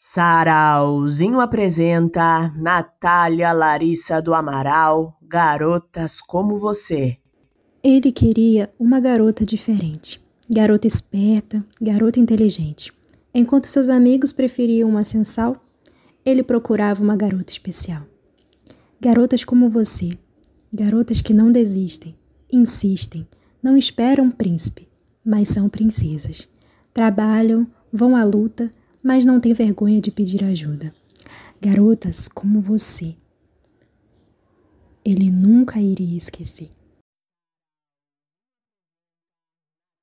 Sarauzinho apresenta Natália Larissa do Amaral, Garotas como Você. Ele queria uma garota diferente, garota esperta, garota inteligente. Enquanto seus amigos preferiam uma sensal, ele procurava uma garota especial. Garotas como você, garotas que não desistem, insistem, não esperam príncipe, mas são princesas. Trabalham, vão à luta, mas não têm vergonha de pedir ajuda. Garotas como você. Ele nunca iria esquecer.